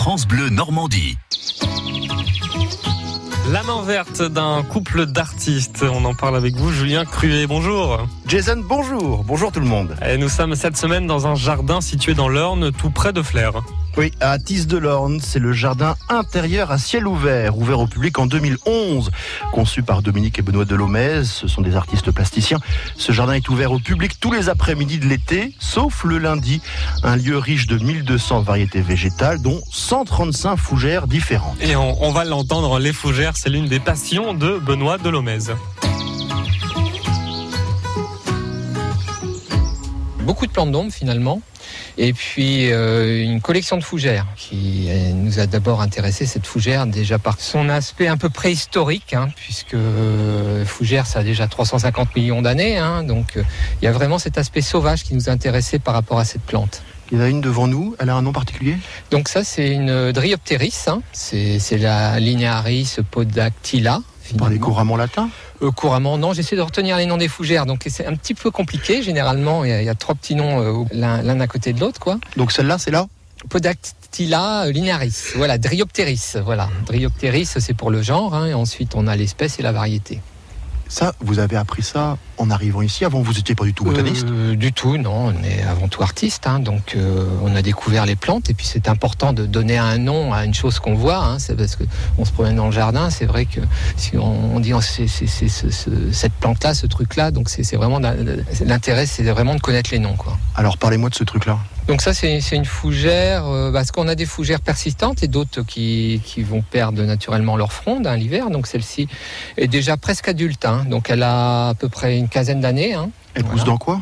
France Bleu Normandie. La main verte d'un couple d'artistes. On en parle avec vous, Julien Cruet. Bonjour. Jason, bonjour. Bonjour tout le monde. Et nous sommes cette semaine dans un jardin situé dans l'Orne, tout près de Flers. Oui, à Tisse de l'Orne, c'est le jardin intérieur à ciel ouvert, ouvert au public en 2011. Conçu par Dominique et Benoît Delomez, ce sont des artistes plasticiens. Ce jardin est ouvert au public tous les après-midi de l'été, sauf le lundi. Un lieu riche de 1200 variétés végétales, dont 135 fougères différentes. Et on, on va l'entendre, les fougères, c'est l'une des passions de Benoît Delomez. Beaucoup de plantes d'ombre finalement. Et puis euh, une collection de fougères qui euh, nous a d'abord intéressé cette fougère déjà par son aspect un peu préhistorique, hein, puisque euh, fougère ça a déjà 350 millions d'années, hein, donc euh, il y a vraiment cet aspect sauvage qui nous a intéressé par rapport à cette plante. Il y en a une devant nous, elle a un nom particulier? Donc ça c'est une Dryopteris, hein, c'est la Linearis podactyla. Vous parlez couramment latin? Euh, couramment, non. J'essaie de retenir les noms des fougères, donc c'est un petit peu compliqué. Généralement, il y a, il y a trois petits noms euh, l'un à côté de l'autre, quoi. Donc celle-là, c'est là? Podactyla euh, linearis, voilà, Dryopteris, voilà. Dryopteris, c'est pour le genre, hein, et ensuite on a l'espèce et la variété. Ça, vous avez appris ça en arrivant ici. Avant, vous n'étiez pas du tout botaniste. Euh, Du tout, non. On est avant tout artiste, hein, donc euh, on a découvert les plantes, et puis c'est important de donner un nom à une chose qu'on voit. Hein, c'est parce que on se promène dans le jardin, c'est vrai que si on, dit oh, c'est, c'est- c'est ce- ce- cette plante-là, ce truc-là, donc c'est, vraiment l'intérêt, c'est vraiment de connaître les noms, quoi. Alors, parlez-moi de ce truc-là. Donc ça, c'est une fougère, euh, parce qu'on a des fougères persistantes et d'autres qui, qui vont perdre naturellement leur fronde hein, l'hiver. Donc celle-ci est déjà presque adulte, hein. donc elle a à peu près une quinzaine d'années. hein. Elle pousse dans quoi?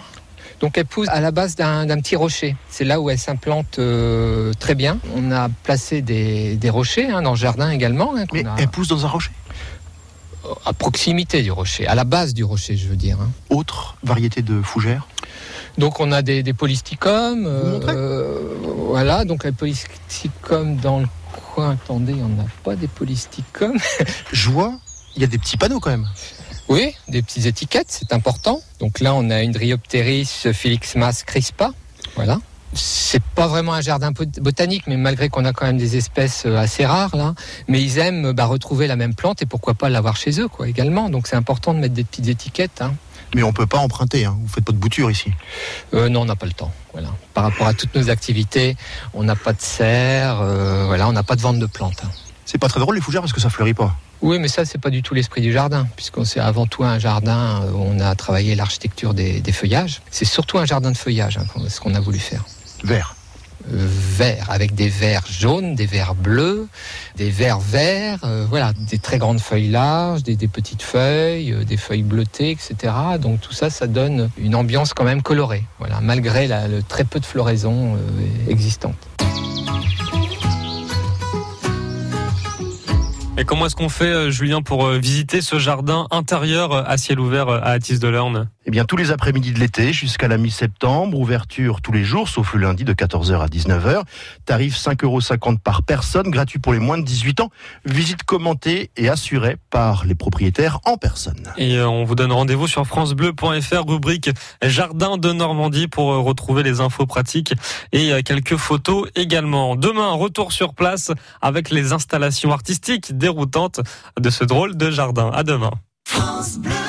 Donc elle pousse à la base d'un petit rocher. C'est là où elle s'implante euh, très bien. On a placé des, des rochers dans le jardin également, Mais a- elle pousse dans un rocher? à proximité du rocher, à la base du rocher, je veux dire. Autre variété de fougères? Donc on a des, des montrez voilà, donc les polysticums dans le coin. Attendez, on n'a pas des polysticums. Je vois, il y a des petits panneaux quand même. Oui, des petites étiquettes, c'est important. Donc là, on a une Dryopteris Felixmas crispa. Voilà. C'est pas vraiment un jardin bot- botanique, mais malgré qu'on a quand même des espèces euh, assez rares là, mais ils aiment bah, retrouver la même plante et pourquoi pas l'avoir chez eux quoi également. Donc c'est important de mettre des petites étiquettes. hein. Mais on peut pas emprunter, hein. vous faites pas de bouture ici. Euh, non, on n'a pas le temps. Voilà. Par rapport à toutes nos activités, on n'a pas de serre, euh, voilà, on n'a pas de vente de plantes. hein. C'est pas très drôle les fougères parce que ça fleurit pas. Oui, mais ça, c'est pas du tout l'esprit du jardin, puisqu'on c'est avant tout un jardin où on a travaillé l'architecture des, des feuillages. C'est surtout un jardin de feuillage, hein, ce qu'on a voulu faire. Vert. Euh, vert, avec des verts jaunes, des verts bleus, des verts verts, euh, voilà, des très grandes feuilles larges, des, petites feuilles, euh, des feuilles bleutées, etc. Donc tout ça, ça donne une ambiance quand même colorée, voilà, malgré la- le très peu de floraison euh, existante. Et comment est-ce qu'on fait, Julien, pour visiter ce jardin intérieur à ciel ouvert à Atis de l'Orne Eh bien, tous les après-midi de l'été jusqu'à la mi-septembre, ouverture tous les jours, sauf le lundi de 14h à 19h. Tarif 5,50 euros par personne, gratuit pour les moins de 18 ans. Visite commentée et assurée par les propriétaires en personne. Et euh, on vous donne rendez-vous sur francebleu.fr, rubrique Jardin de Normandie pour euh, retrouver les infos pratiques et euh, quelques photos également. Demain, retour sur place avec les installations artistiques déroutantes de ce drôle de jardin. À demain. France Bleu.